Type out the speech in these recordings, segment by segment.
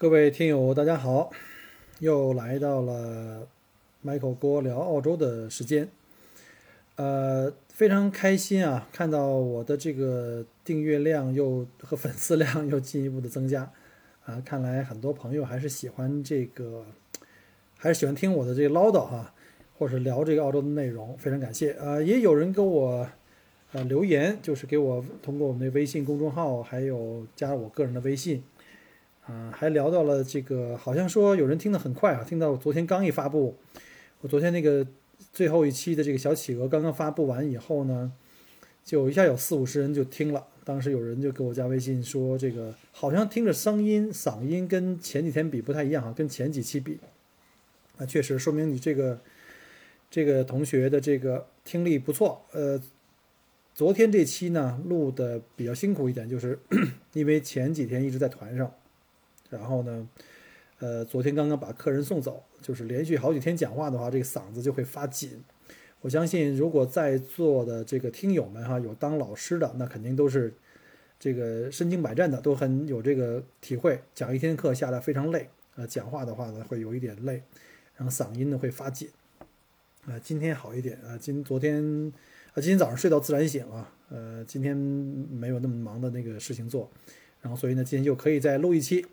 各位听友，大家好，又来到了 Michael 郭聊澳洲的时间。呃，非常开心啊，看到我的这个订阅量又和粉丝量又进一步的增加啊，看来很多朋友还是喜欢这个，还是喜欢听我的这个唠叨哈，或者聊这个澳洲的内容，非常感谢。呃，也有人给我呃留言，就是给我通过我们的微信公众号，还有加我个人的微信。啊，还聊到了这个，好像说有人听得很快啊，听到昨天刚一发布，我昨天那个最后一期的这个小企鹅刚刚发布完以后呢，就一下有四五十人就听了。当时有人就给我加微信说，这个好像听着声音嗓音跟前几天比不太一样啊，跟前几期比，那确实说明你这个这个同学的这个听力不错。呃，昨天这期呢录的比较辛苦一点，就是 因为前几天一直在团上。然后呢，呃，昨天刚刚把客人送走，就是连续好几天讲话的话，这个嗓子就会发紧。我相信，如果在座的这个听友们哈，有当老师的，那肯定都是这个身经百战的，都很有这个体会。讲一天课下来非常累，呃，讲话的话呢会有一点累，然后嗓音呢会发紧。啊，今天好一点啊，今昨天啊，今天早上睡到自然醒啊，呃，今天没有那么忙的那个事情做，然后所以呢，今天就可以再录一期。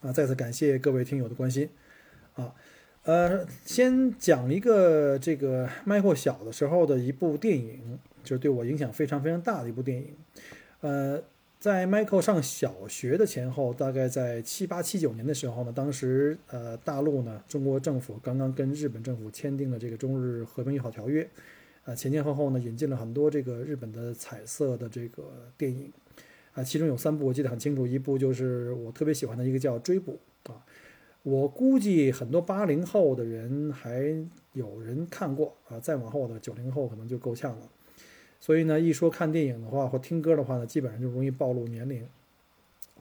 啊，再次感谢各位听友的关心，啊，呃，先讲一个这个 Michael 小的时候的一部电影，就是对我影响非常非常大的一部电影。呃，在 Michael 上小学的前后，大概在七八七九年的时候呢，当时呃大陆呢，中国政府刚刚跟日本政府签订了这个中日和平友好条约，呃，前前后后呢，引进了很多这个日本的彩色的这个电影。啊，其中有三部我记得很清楚，一部就是我特别喜欢的一个叫《追捕》啊，我估计很多八零后的人还有人看过啊，再往后的九零后可能就够呛了。所以呢，一说看电影的话或听歌的话呢，基本上就容易暴露年龄。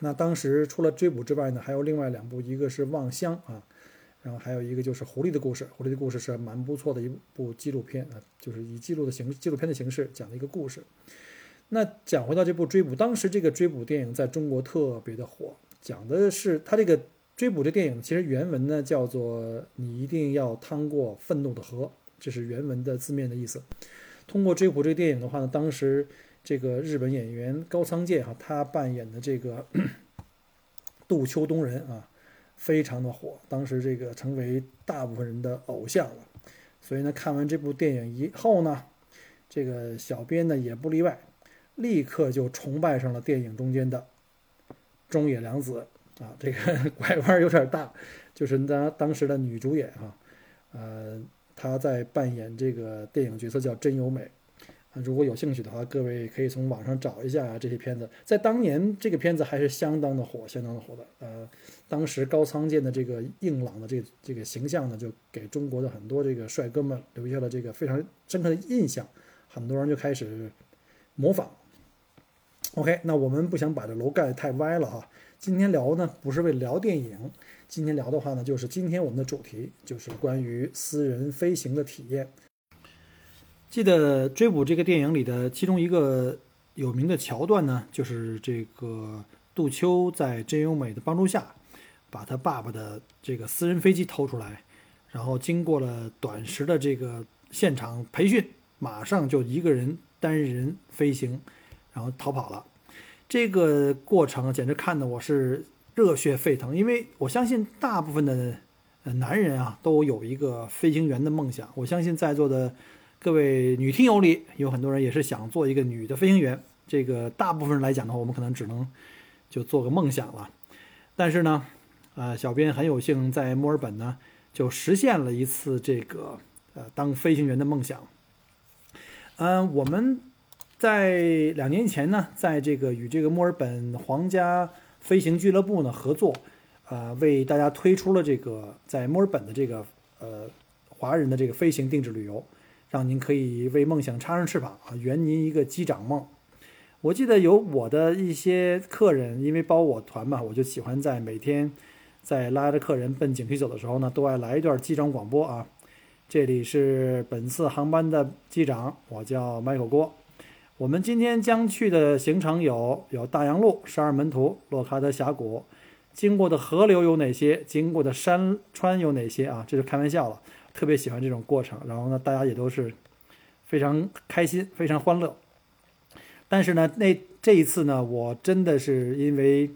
那当时除了《追捕》之外呢，还有另外两部，一个是《望乡》啊，然后还有一个就是《狐狸的故事》。《狐狸的故事》是蛮不错的一部纪录片啊，就是以记录的形纪录片的形式讲的一个故事。那讲回到这部追捕，当时这个追捕电影在中国特别的火，讲的是他这个追捕这电影，其实原文呢叫做“你一定要趟过愤怒的河”，这是原文的字面的意思。通过追捕这个电影的话呢，当时这个日本演员高仓健哈，他扮演的这个 杜秋东人啊，非常的火，当时这个成为大部分人的偶像了。所以呢，看完这部电影以后呢，这个小编呢也不例外。立刻就崇拜上了电影中间的中野良子啊，这个 拐弯有点大，就是当当时的女主演啊，呃，她在扮演这个电影角色叫真由美。如果有兴趣的话，各位可以从网上找一下这些片子，在当年这个片子还是相当的火，相当的火的。呃，当时高仓健的这个硬朗的这这个形象呢，就给中国的很多这个帅哥们留下了这个非常深刻的印象，很多人就开始模仿。OK，那我们不想把这楼盖得太歪了哈。今天聊呢，不是为聊电影，今天聊的话呢，就是今天我们的主题就是关于私人飞行的体验。记得《追捕》这个电影里的其中一个有名的桥段呢，就是这个杜秋在真由美的帮助下，把他爸爸的这个私人飞机偷出来，然后经过了短时的这个现场培训，马上就一个人单人飞行。然后逃跑了，这个过程简直看得我是热血沸腾，因为我相信大部分的男人啊都有一个飞行员的梦想。我相信在座的各位女听友里有很多人也是想做一个女的飞行员。这个大部分人来讲的话，我们可能只能就做个梦想了。但是呢，呃，小编很有幸在墨尔本呢就实现了一次这个呃当飞行员的梦想。嗯，我们在两年前呢，在这个与这个墨尔本皇家飞行俱乐部呢合作，啊，为大家推出了这个在墨尔本的这个呃华人的这个飞行定制旅游，让您可以为梦想插上翅膀啊，圆您一个机长梦。我记得有我的一些客人，因为包我团嘛，我就喜欢在每天在拉着客人奔景区走的时候呢，都爱来一段机长广播啊。这里是本次航班的机长，我叫麦克郭。我们今天将去的行程有：有大洋路、十二门徒、洛卡德峡谷，经过的河流有哪些？经过的山川有哪些啊？这是开玩笑了，特别喜欢这种过程。然后呢，大家也都是非常开心、非常欢乐。但是呢，那这一次呢，我真的是因为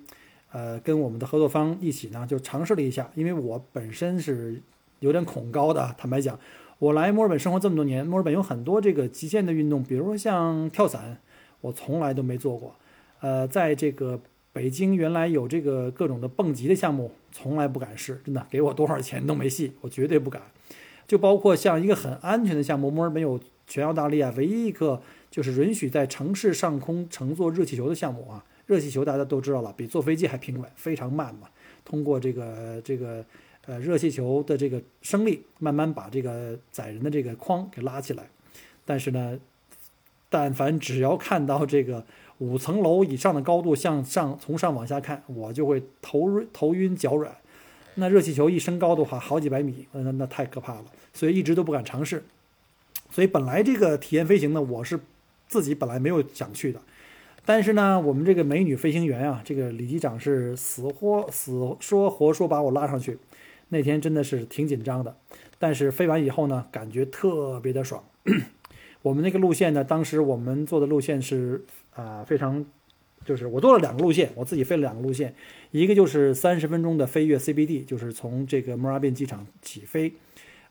呃跟我们的合作方一起呢，就尝试了一下，因为我本身是。有点恐高的，坦白讲，我来墨尔本生活这么多年，墨尔本有很多这个极限的运动，比如说像跳伞，我从来都没做过。呃，在这个北京原来有这个各种的蹦极的项目，从来不敢试，真的给我多少钱都没戏，我绝对不敢。就包括像一个很安全的项目，墨尔本有全澳大利亚唯一一个就是允许在城市上空乘坐热气球的项目啊。热气球大家都知道了，比坐飞机还平稳，非常慢嘛。通过这个这个。呃，热气球的这个升力慢慢把这个载人的这个框给拉起来，但是呢，但凡只要看到这个五层楼以上的高度向上从上往下看，我就会头头晕脚软。那热气球一升高的话，好几百米，那那太可怕了，所以一直都不敢尝试。所以本来这个体验飞行呢，我是自己本来没有想去的，但是呢，我们这个美女飞行员啊，这个李机长是死活死说活说把我拉上去。那天真的是挺紧张的，但是飞完以后呢，感觉特别的爽。我们那个路线呢，当时我们做的路线是啊，非常，就是我做了两个路线，我自己飞了两个路线，一个就是三十分钟的飞越 CBD，就是从这个墨尔本机场起飞，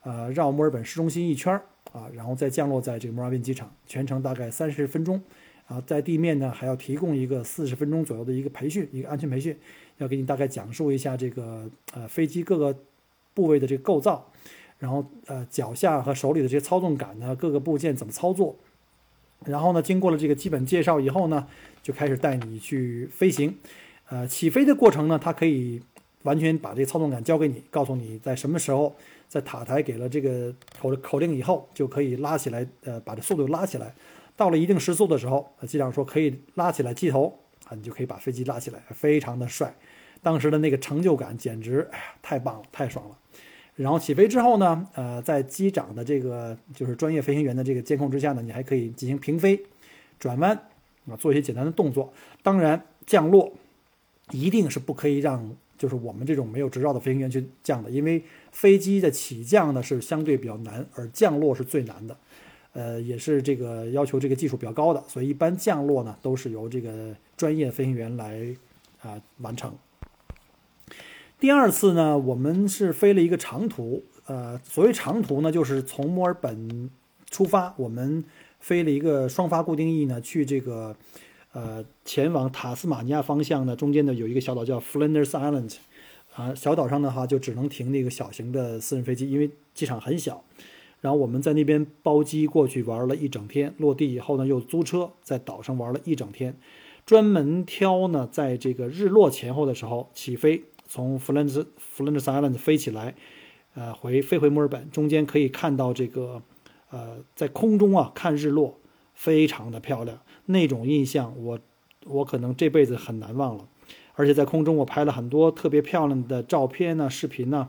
呃，绕墨尔本市中心一圈儿啊，然后再降落在这个墨尔本机场，全程大概三十分钟。啊，在地面呢还要提供一个四十分钟左右的一个培训，一个安全培训，要给你大概讲述一下这个呃飞机各个。部位的这个构造，然后呃脚下和手里的这些操纵杆呢，各个部件怎么操作，然后呢，经过了这个基本介绍以后呢，就开始带你去飞行。呃，起飞的过程呢，它可以完全把这个操纵杆交给你，告诉你在什么时候，在塔台给了这个口口令以后，就可以拉起来，呃，把这速度拉起来。到了一定时速的时候，机长说可以拉起来机头啊，你就可以把飞机拉起来，非常的帅。当时的那个成就感简直，哎呀，太棒了，太爽了。然后起飞之后呢，呃，在机长的这个就是专业飞行员的这个监控之下呢，你还可以进行平飞、转弯啊，做一些简单的动作。当然，降落一定是不可以让就是我们这种没有执照的飞行员去降的，因为飞机的起降呢是相对比较难，而降落是最难的，呃，也是这个要求这个技术比较高的，所以一般降落呢都是由这个专业飞行员来啊完成。第二次呢，我们是飞了一个长途，呃，所谓长途呢，就是从墨尔本出发，我们飞了一个双发固定翼呢，去这个，呃，前往塔斯马尼亚方向呢，中间呢有一个小岛叫 Flinders Island，啊，小岛上的话就只能停那个小型的私人飞机，因为机场很小。然后我们在那边包机过去玩了一整天，落地以后呢，又租车在岛上玩了一整天，专门挑呢，在这个日落前后的时候起飞。从弗兰兹弗兰兹 Island 飞起来，呃，回飞回墨尔本，中间可以看到这个，呃，在空中啊看日落，非常的漂亮，那种印象我我可能这辈子很难忘了。而且在空中我拍了很多特别漂亮的照片呢、视频呢，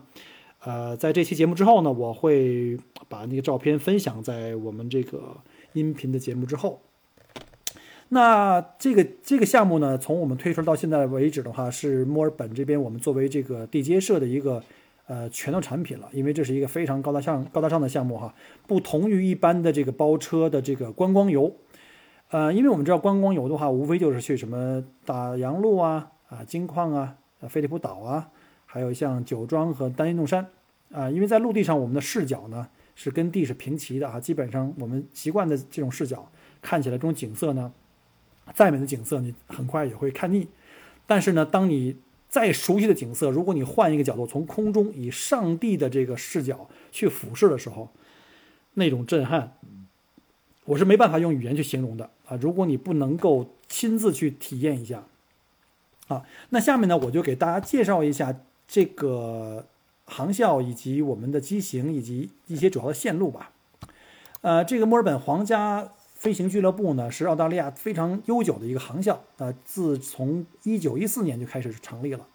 呃，在这期节目之后呢，我会把那个照片分享在我们这个音频的节目之后。那这个这个项目呢，从我们推出到现在为止的话，是墨尔本这边我们作为这个地接社的一个呃拳头产品了。因为这是一个非常高大上高大上的项目哈，不同于一般的这个包车的这个观光游。呃，因为我们知道观光游的话，无非就是去什么大洋路啊、啊金矿啊、飞利浦岛啊，还有像酒庄和丹尼弄山啊。因为在陆地上，我们的视角呢是跟地是平齐的啊，基本上我们习惯的这种视角看起来这种景色呢。再美的景色，你很快也会看腻。但是呢，当你再熟悉的景色，如果你换一个角度，从空中以上帝的这个视角去俯视的时候，那种震撼，我是没办法用语言去形容的啊！如果你不能够亲自去体验一下，啊，那下面呢，我就给大家介绍一下这个航校以及我们的机型以及一些主要的线路吧。呃，这个墨尔本皇家飞行俱乐部呢，是澳大利亚非常悠久的一个航校啊，自从一九一四年就开始成立了。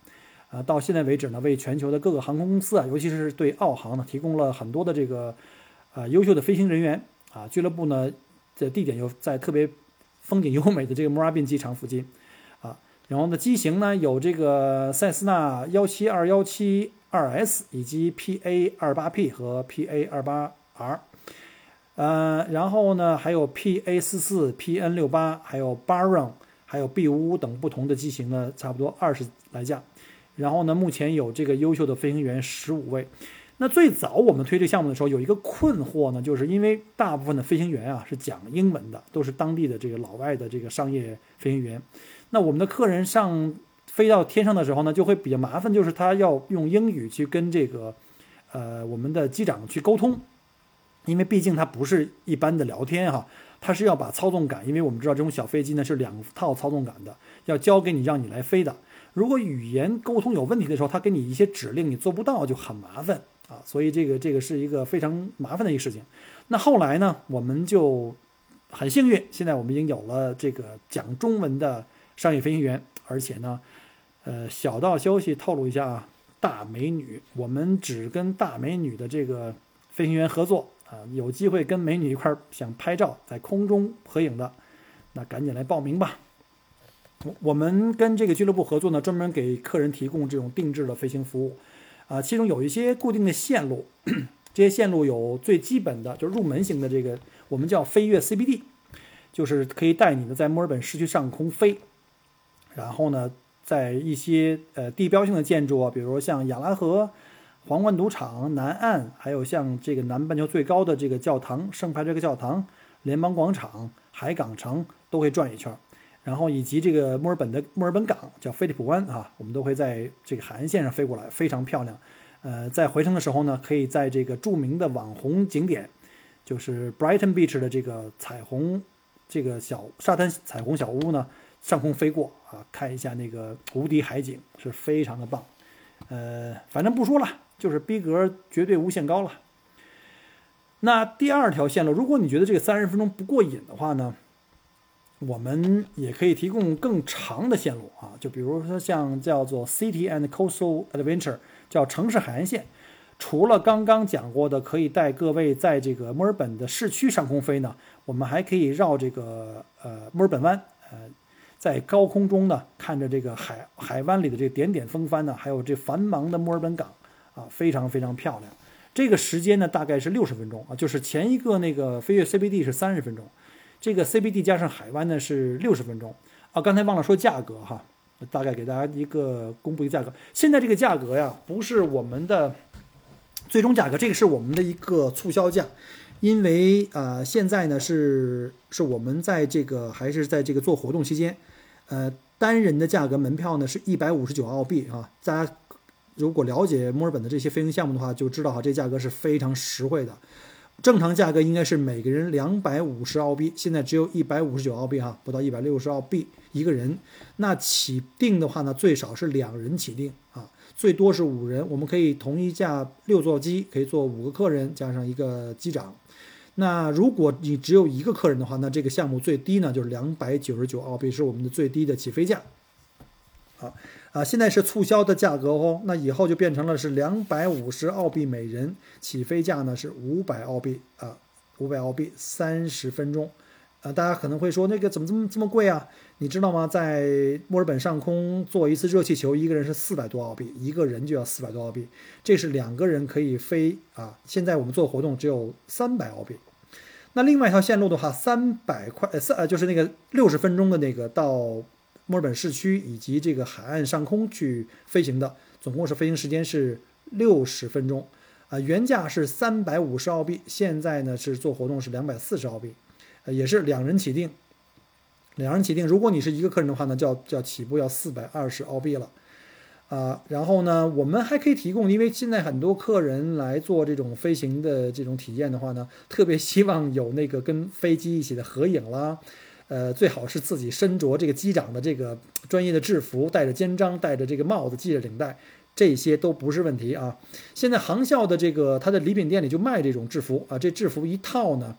啊，到现在为止呢，为全球的各个航空公司啊，尤其是对澳航呢，提供了很多的这个，呃，优秀的飞行人员啊。俱乐部呢的地点又在特别风景优美的这个墨尔本机场附近啊。然后呢，机型呢有这个塞斯纳幺七二幺七二 S 以及 PA 二八 P 和 PA 二八 R，呃，然后呢还有 PA 四四 PN 六八，还有 Baron，还有 B 五五等不同的机型呢，差不多二十来架。然后呢，目前有这个优秀的飞行员十五位。那最早我们推这个项目的时候，有一个困惑呢，就是因为大部分的飞行员啊是讲英文的，都是当地的这个老外的这个商业飞行员。那我们的客人上飞到天上的时候呢，就会比较麻烦，就是他要用英语去跟这个呃我们的机长去沟通，因为毕竟它不是一般的聊天哈，它是要把操纵杆，因为我们知道这种小飞机呢是两套操纵杆的，要交给你让你来飞的。如果语言沟通有问题的时候，他给你一些指令，你做不到就很麻烦啊，所以这个这个是一个非常麻烦的一个事情。那后来呢，我们就很幸运，现在我们已经有了这个讲中文的商业飞行员，而且呢，呃，小道消息透露一下啊，大美女，我们只跟大美女的这个飞行员合作啊，有机会跟美女一块儿想拍照，在空中合影的，那赶紧来报名吧。我我们跟这个俱乐部合作呢，专门给客人提供这种定制的飞行服务，啊，其中有一些固定的线路，这些线路有最基本的，就是入门型的这个，我们叫飞越 CBD，就是可以带你呢在墨尔本市区上空飞，然后呢，在一些呃地标性的建筑啊，比如像亚拉河、皇冠赌场、南岸，还有像这个南半球最高的这个教堂圣派这个教堂、联邦广场、海港城，都会转一圈。然后以及这个墨尔本的墨尔本港叫菲利普湾啊，我们都会在这个海岸线上飞过来，非常漂亮。呃，在回程的时候呢，可以在这个著名的网红景点，就是 Brighton Beach 的这个彩虹这个小沙滩彩虹小屋呢，上空飞过啊，看一下那个无敌海景，是非常的棒。呃，反正不说了，就是逼格绝对无限高了。那第二条线路，如果你觉得这个三十分钟不过瘾的话呢？我们也可以提供更长的线路啊，就比如说像叫做 City and Coastal Adventure，叫城市海岸线。除了刚刚讲过的可以带各位在这个墨尔本的市区上空飞呢，我们还可以绕这个呃墨尔本湾，呃，在高空中呢看着这个海海湾里的这点点风帆呢，还有这繁忙的墨尔本港啊，非常非常漂亮。这个时间呢大概是六十分钟啊，就是前一个那个飞跃 CBD 是三十分钟。这个 CBD 加上海湾呢是六十分钟啊，刚才忘了说价格哈，大概给大家一个公布一个价格。现在这个价格呀，不是我们的最终价格，这个是我们的一个促销价，因为啊，现在呢是是我们在这个还是在这个做活动期间，呃，单人的价格门票呢是一百五十九澳币啊。大家如果了解墨尔本的这些飞行项目的话，就知道哈，这价格是非常实惠的。正常价格应该是每个人两百五十澳币，现在只有一百五十九澳币哈，不到一百六十澳币一个人。那起订的话呢，最少是两人起订啊，最多是五人。我们可以同一架六座机可以坐五个客人加上一个机长。那如果你只有一个客人的话，那这个项目最低呢就是两百九十九澳币，是我们的最低的起飞价。好。啊，现在是促销的价格哦，那以后就变成了是两百五十澳币每人，起飞价呢是五百澳币啊，五百澳币三十分钟，啊，大家可能会说那个怎么这么这么贵啊？你知道吗？在墨尔本上空坐一次热气球，一个人是四百多澳币，一个人就要四百多澳币，这是两个人可以飞啊。现在我们做活动只有三百澳币，那另外一条线路的话，三百块呃三呃就是那个六十分钟的那个到。墨尔本市区以及这个海岸上空去飞行的，总共是飞行时间是六十分钟，啊，原价是三百五十澳币，现在呢是做活动是两百四十澳币，呃，也是两人起订，两人起订，如果你是一个客人的话呢，就要就要起步要四百二十澳币了，啊，然后呢，我们还可以提供，因为现在很多客人来做这种飞行的这种体验的话呢，特别希望有那个跟飞机一起的合影啦，呃，最好是自己身着这个机长的这个专业的制服，戴着肩章，戴着这个帽子，系着领带，这些都不是问题啊。现在航校的这个它的礼品店里就卖这种制服啊，这制服一套呢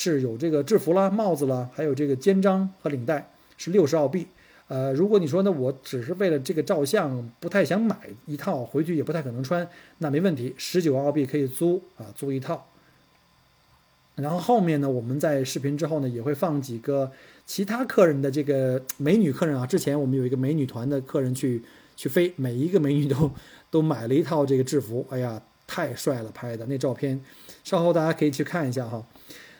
是有这个制服啦、帽子啦，还有这个肩章和领带，是六十澳币。呃，如果你说呢，我只是为了这个照相，不太想买一套，回去也不太可能穿，那没问题，十九澳币可以租啊，租一套。然后后面呢，我们在视频之后呢，也会放几个其他客人的这个美女客人啊。之前我们有一个美女团的客人去去飞，每一个美女都都买了一套这个制服，哎呀，太帅了，拍的那照片，稍后大家可以去看一下哈。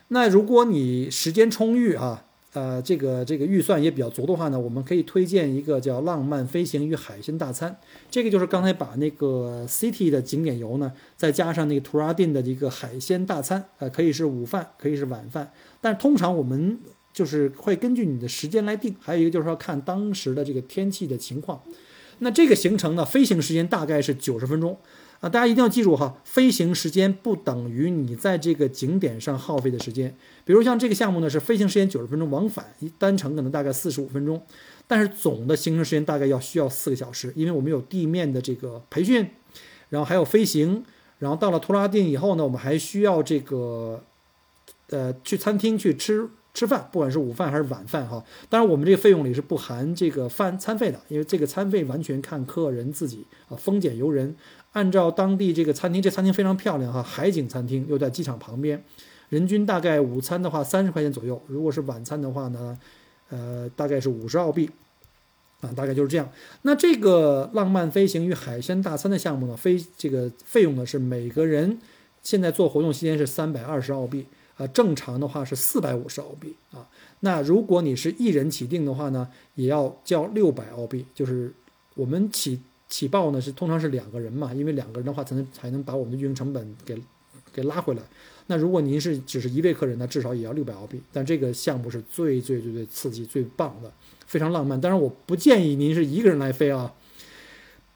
那如果你时间充裕啊。呃，这个这个预算也比较足的话呢，我们可以推荐一个叫“浪漫飞行与海鲜大餐”。这个就是刚才把那个 City 的景点游呢，再加上那个图拉丁的一个海鲜大餐，呃，可以是午饭，可以是晚饭。但通常我们就是会根据你的时间来定，还有一个就是说看当时的这个天气的情况。那这个行程呢，飞行时间大概是九十分钟。啊，大家一定要记住哈，飞行时间不等于你在这个景点上耗费的时间。比如像这个项目呢，是飞行时间九十分钟，往返一单程可能大概四十五分钟，但是总的行程时间大概要需要四个小时，因为我们有地面的这个培训，然后还有飞行，然后到了图拉定以后呢，我们还需要这个，呃，去餐厅去吃吃饭，不管是午饭还是晚饭哈。当然，我们这个费用里是不含这个饭餐费的，因为这个餐费完全看客人自己啊，丰俭由人。按照当地这个餐厅，这餐厅非常漂亮哈，海景餐厅又在机场旁边，人均大概午餐的话三十块钱左右，如果是晚餐的话呢，呃，大概是五十澳币，啊，大概就是这样。那这个浪漫飞行与海鲜大餐的项目呢，飞这个费用呢是每个人现在做活动期间是三百二十澳币，啊，正常的话是四百五十澳币啊。那如果你是一人起订的话呢，也要交六百澳币，就是我们起。起报呢是通常是两个人嘛，因为两个人的话才能才能把我们的运营成本给给拉回来。那如果您是只是一位客人，呢至少也要六百澳币。但这个项目是最最最最刺激、最棒的，非常浪漫。当然，我不建议您是一个人来飞啊。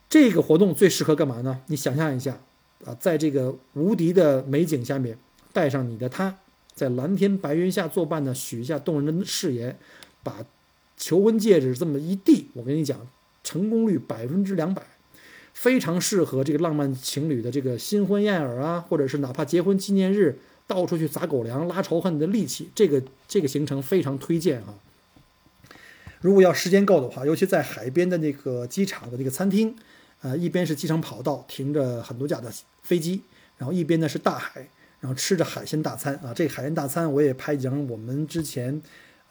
这个活动最适合干嘛呢？你想象一下啊，在这个无敌的美景下面，带上你的他，在蓝天白云下作伴呢，许一下动人的誓言，把求婚戒指这么一递，我跟你讲。成功率百分之两百，非常适合这个浪漫情侣的这个新婚燕尔啊，或者是哪怕结婚纪念日，到处去砸狗粮、拉仇恨的利器，这个这个行程非常推荐啊。如果要时间够的话，尤其在海边的那个机场的那个餐厅，呃，一边是机场跑道停着很多架的飞机，然后一边呢是大海，然后吃着海鲜大餐啊。这海鲜大餐我也拍几张我们之前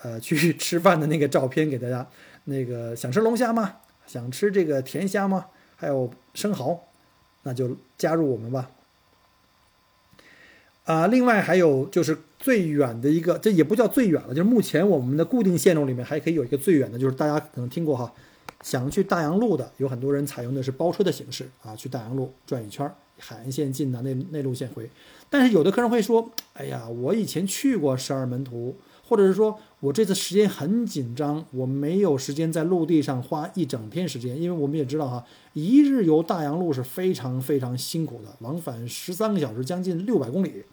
呃去 吃饭的那个照片给大家。那个想吃龙虾吗？想吃这个甜虾吗？还有生蚝，那就加入我们吧。啊，另外还有就是最远的一个，这也不叫最远了，就是目前我们的固定线路里面还可以有一个最远的，就是大家可能听过哈，想去大洋路的，有很多人采用的是包车的形式啊，去大洋路转一圈，海岸线进的内内陆线回。但是有的客人会说，哎呀，我以前去过十二门徒。或者是说我这次时间很紧张，我没有时间在陆地上花一整天时间，因为我们也知道哈，一日游大洋路是非常非常辛苦的，往返十三个小时，将近六百公里，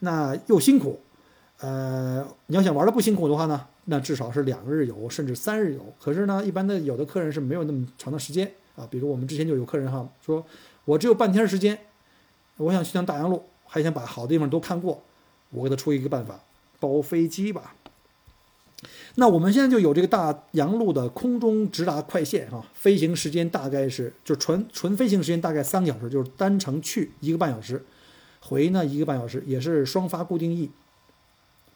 那又辛苦。呃，你要想玩的不辛苦的话呢，那至少是两日游，甚至三日游。可是呢，一般的有的客人是没有那么长的时间啊，比如我们之前就有客人哈，说我只有半天时间，我想去趟大洋路，还想把好地方都看过，我给他出一个办法。包飞机吧，那我们现在就有这个大洋路的空中直达快线哈，飞行时间大概是就纯纯飞行时间大概三个小时，就是单程去一个半小时，回呢一个半小时，也是双发固定翼。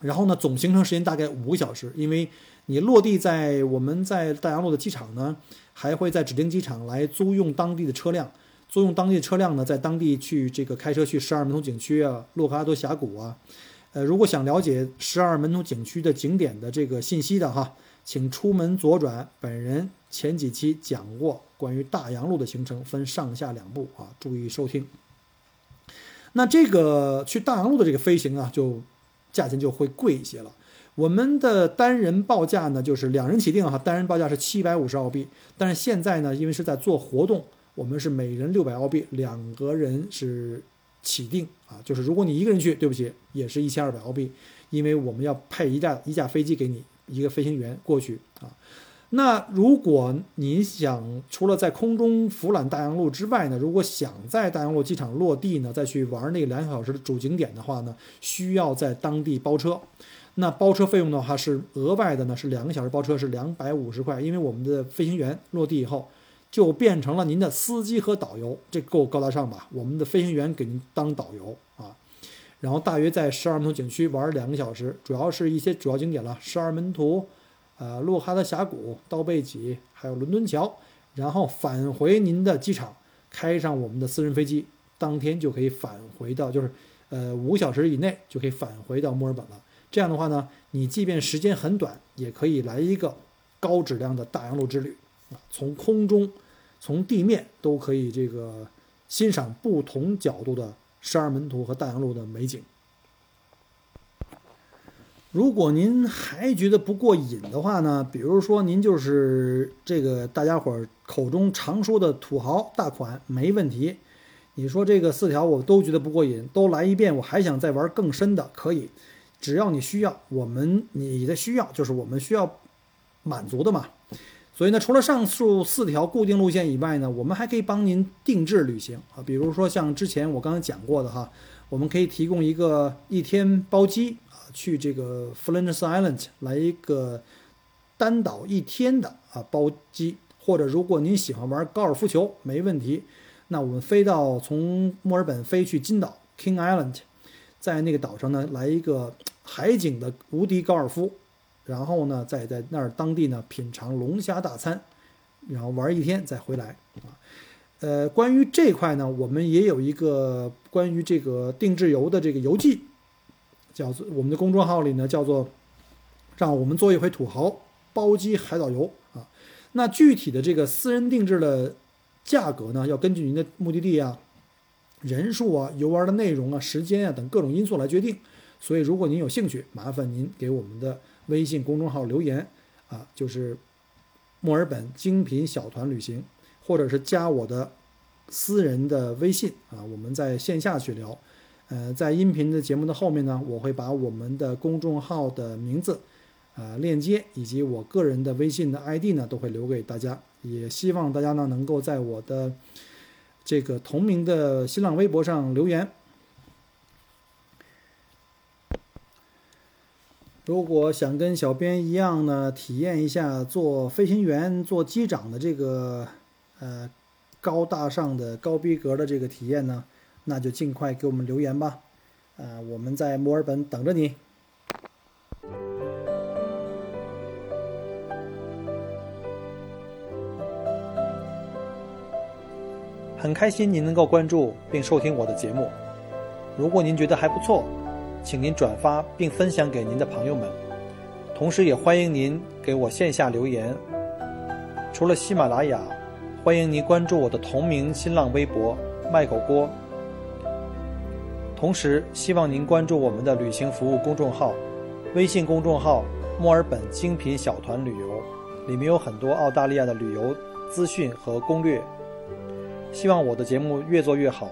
然后呢，总行程时间大概五个小时，因为你落地在我们在大洋路的机场呢，还会在指定机场来租用当地的车辆，租用当地的车辆呢，在当地去这个开车去十二门头景区啊，洛克阿多峡谷啊。呃，如果想了解十二门头景区的景点的这个信息的哈，请出门左转。本人前几期讲过关于大洋路的行程，分上下两部啊，注意收听。那这个去大洋路的这个飞行啊，就价钱就会贵一些了。我们的单人报价呢，就是两人起订哈，单人报价是七百五十澳币。但是现在呢，因为是在做活动，我们是每人六百澳币，两个人是起订啊。就是如果你一个人去，对不起，也是一千二百澳币，因为我们要派一架一架飞机给你，一个飞行员过去啊。那如果您想除了在空中俯览大洋路之外呢，如果想在大洋路机场落地呢，再去玩那个两小时的主景点的话呢，需要在当地包车。那包车费用的话是额外的呢，是两个小时包车是两百五十块，因为我们的飞行员落地以后就变成了您的司机和导游，这够高大上吧？我们的飞行员给您当导游啊，然后大约在十二门头景区玩两个小时，主要是一些主要景点了，十二门徒，呃，洛哈德峡谷、刀背脊，还有伦敦桥，然后返回您的机场，开上我们的私人飞机，当天就可以返回到，就是呃五小时以内就可以返回到墨尔本了。这样的话呢，你即便时间很短，也可以来一个高质量的大洋路之旅啊！从空中、从地面都可以这个欣赏不同角度的十二门徒和大洋路的美景。如果您还觉得不过瘾的话呢，比如说您就是这个大家伙口中常说的土豪大款，没问题。你说这个四条我都觉得不过瘾，都来一遍，我还想再玩更深的，可以。只要你需要，我们你的需要就是我们需要满足的嘛。所以呢，除了上述四条固定路线以外呢，我们还可以帮您定制旅行啊。比如说像之前我刚才讲过的哈，我们可以提供一个一天包机，去这个 Flinders Island 来一个单岛一天的啊包机，或者如果您喜欢玩高尔夫球，没问题，那我们飞到从墨尔本飞去金岛 King Island，在那个岛上呢来一个。海景的无敌高尔夫，然后呢，再在那儿当地呢品尝龙虾大餐，然后玩一天再回来啊。呃，关于这块呢，我们也有一个关于这个定制游的这个游记，叫做我们的公众号里呢叫做“让我们做一回土豪包机海岛游”啊。那具体的这个私人定制的价格呢，要根据您的目的地啊、人数啊、游玩的内容啊、时间啊等各种因素来决定。所以，如果您有兴趣，麻烦您给我们的微信公众号留言，啊，就是墨尔本精品小团旅行，或者是加我的私人的微信啊，我们在线下去聊。呃，在音频的节目的后面呢，我会把我们的公众号的名字、啊链接以及我个人的微信的 ID 呢，都会留给大家。也希望大家呢，能够在我的这个同名的新浪微博上留言。如果想跟小编一样呢，体验一下做飞行员、做机长的这个呃高大上的高逼格的这个体验呢，那就尽快给我们留言吧。啊，我们在墨尔本等着你。很开心您能够关注并收听我的节目。如果您觉得还不错。请您转发并分享给您的朋友们，同时也欢迎您给我线下留言。除了喜马拉雅，欢迎您关注我的同名新浪微博“麦口锅”。同时，希望您关注我们的旅行服务公众号，微信公众号“墨尔本精品小团旅游”，里面有很多澳大利亚的旅游资讯和攻略。希望我的节目越做越好。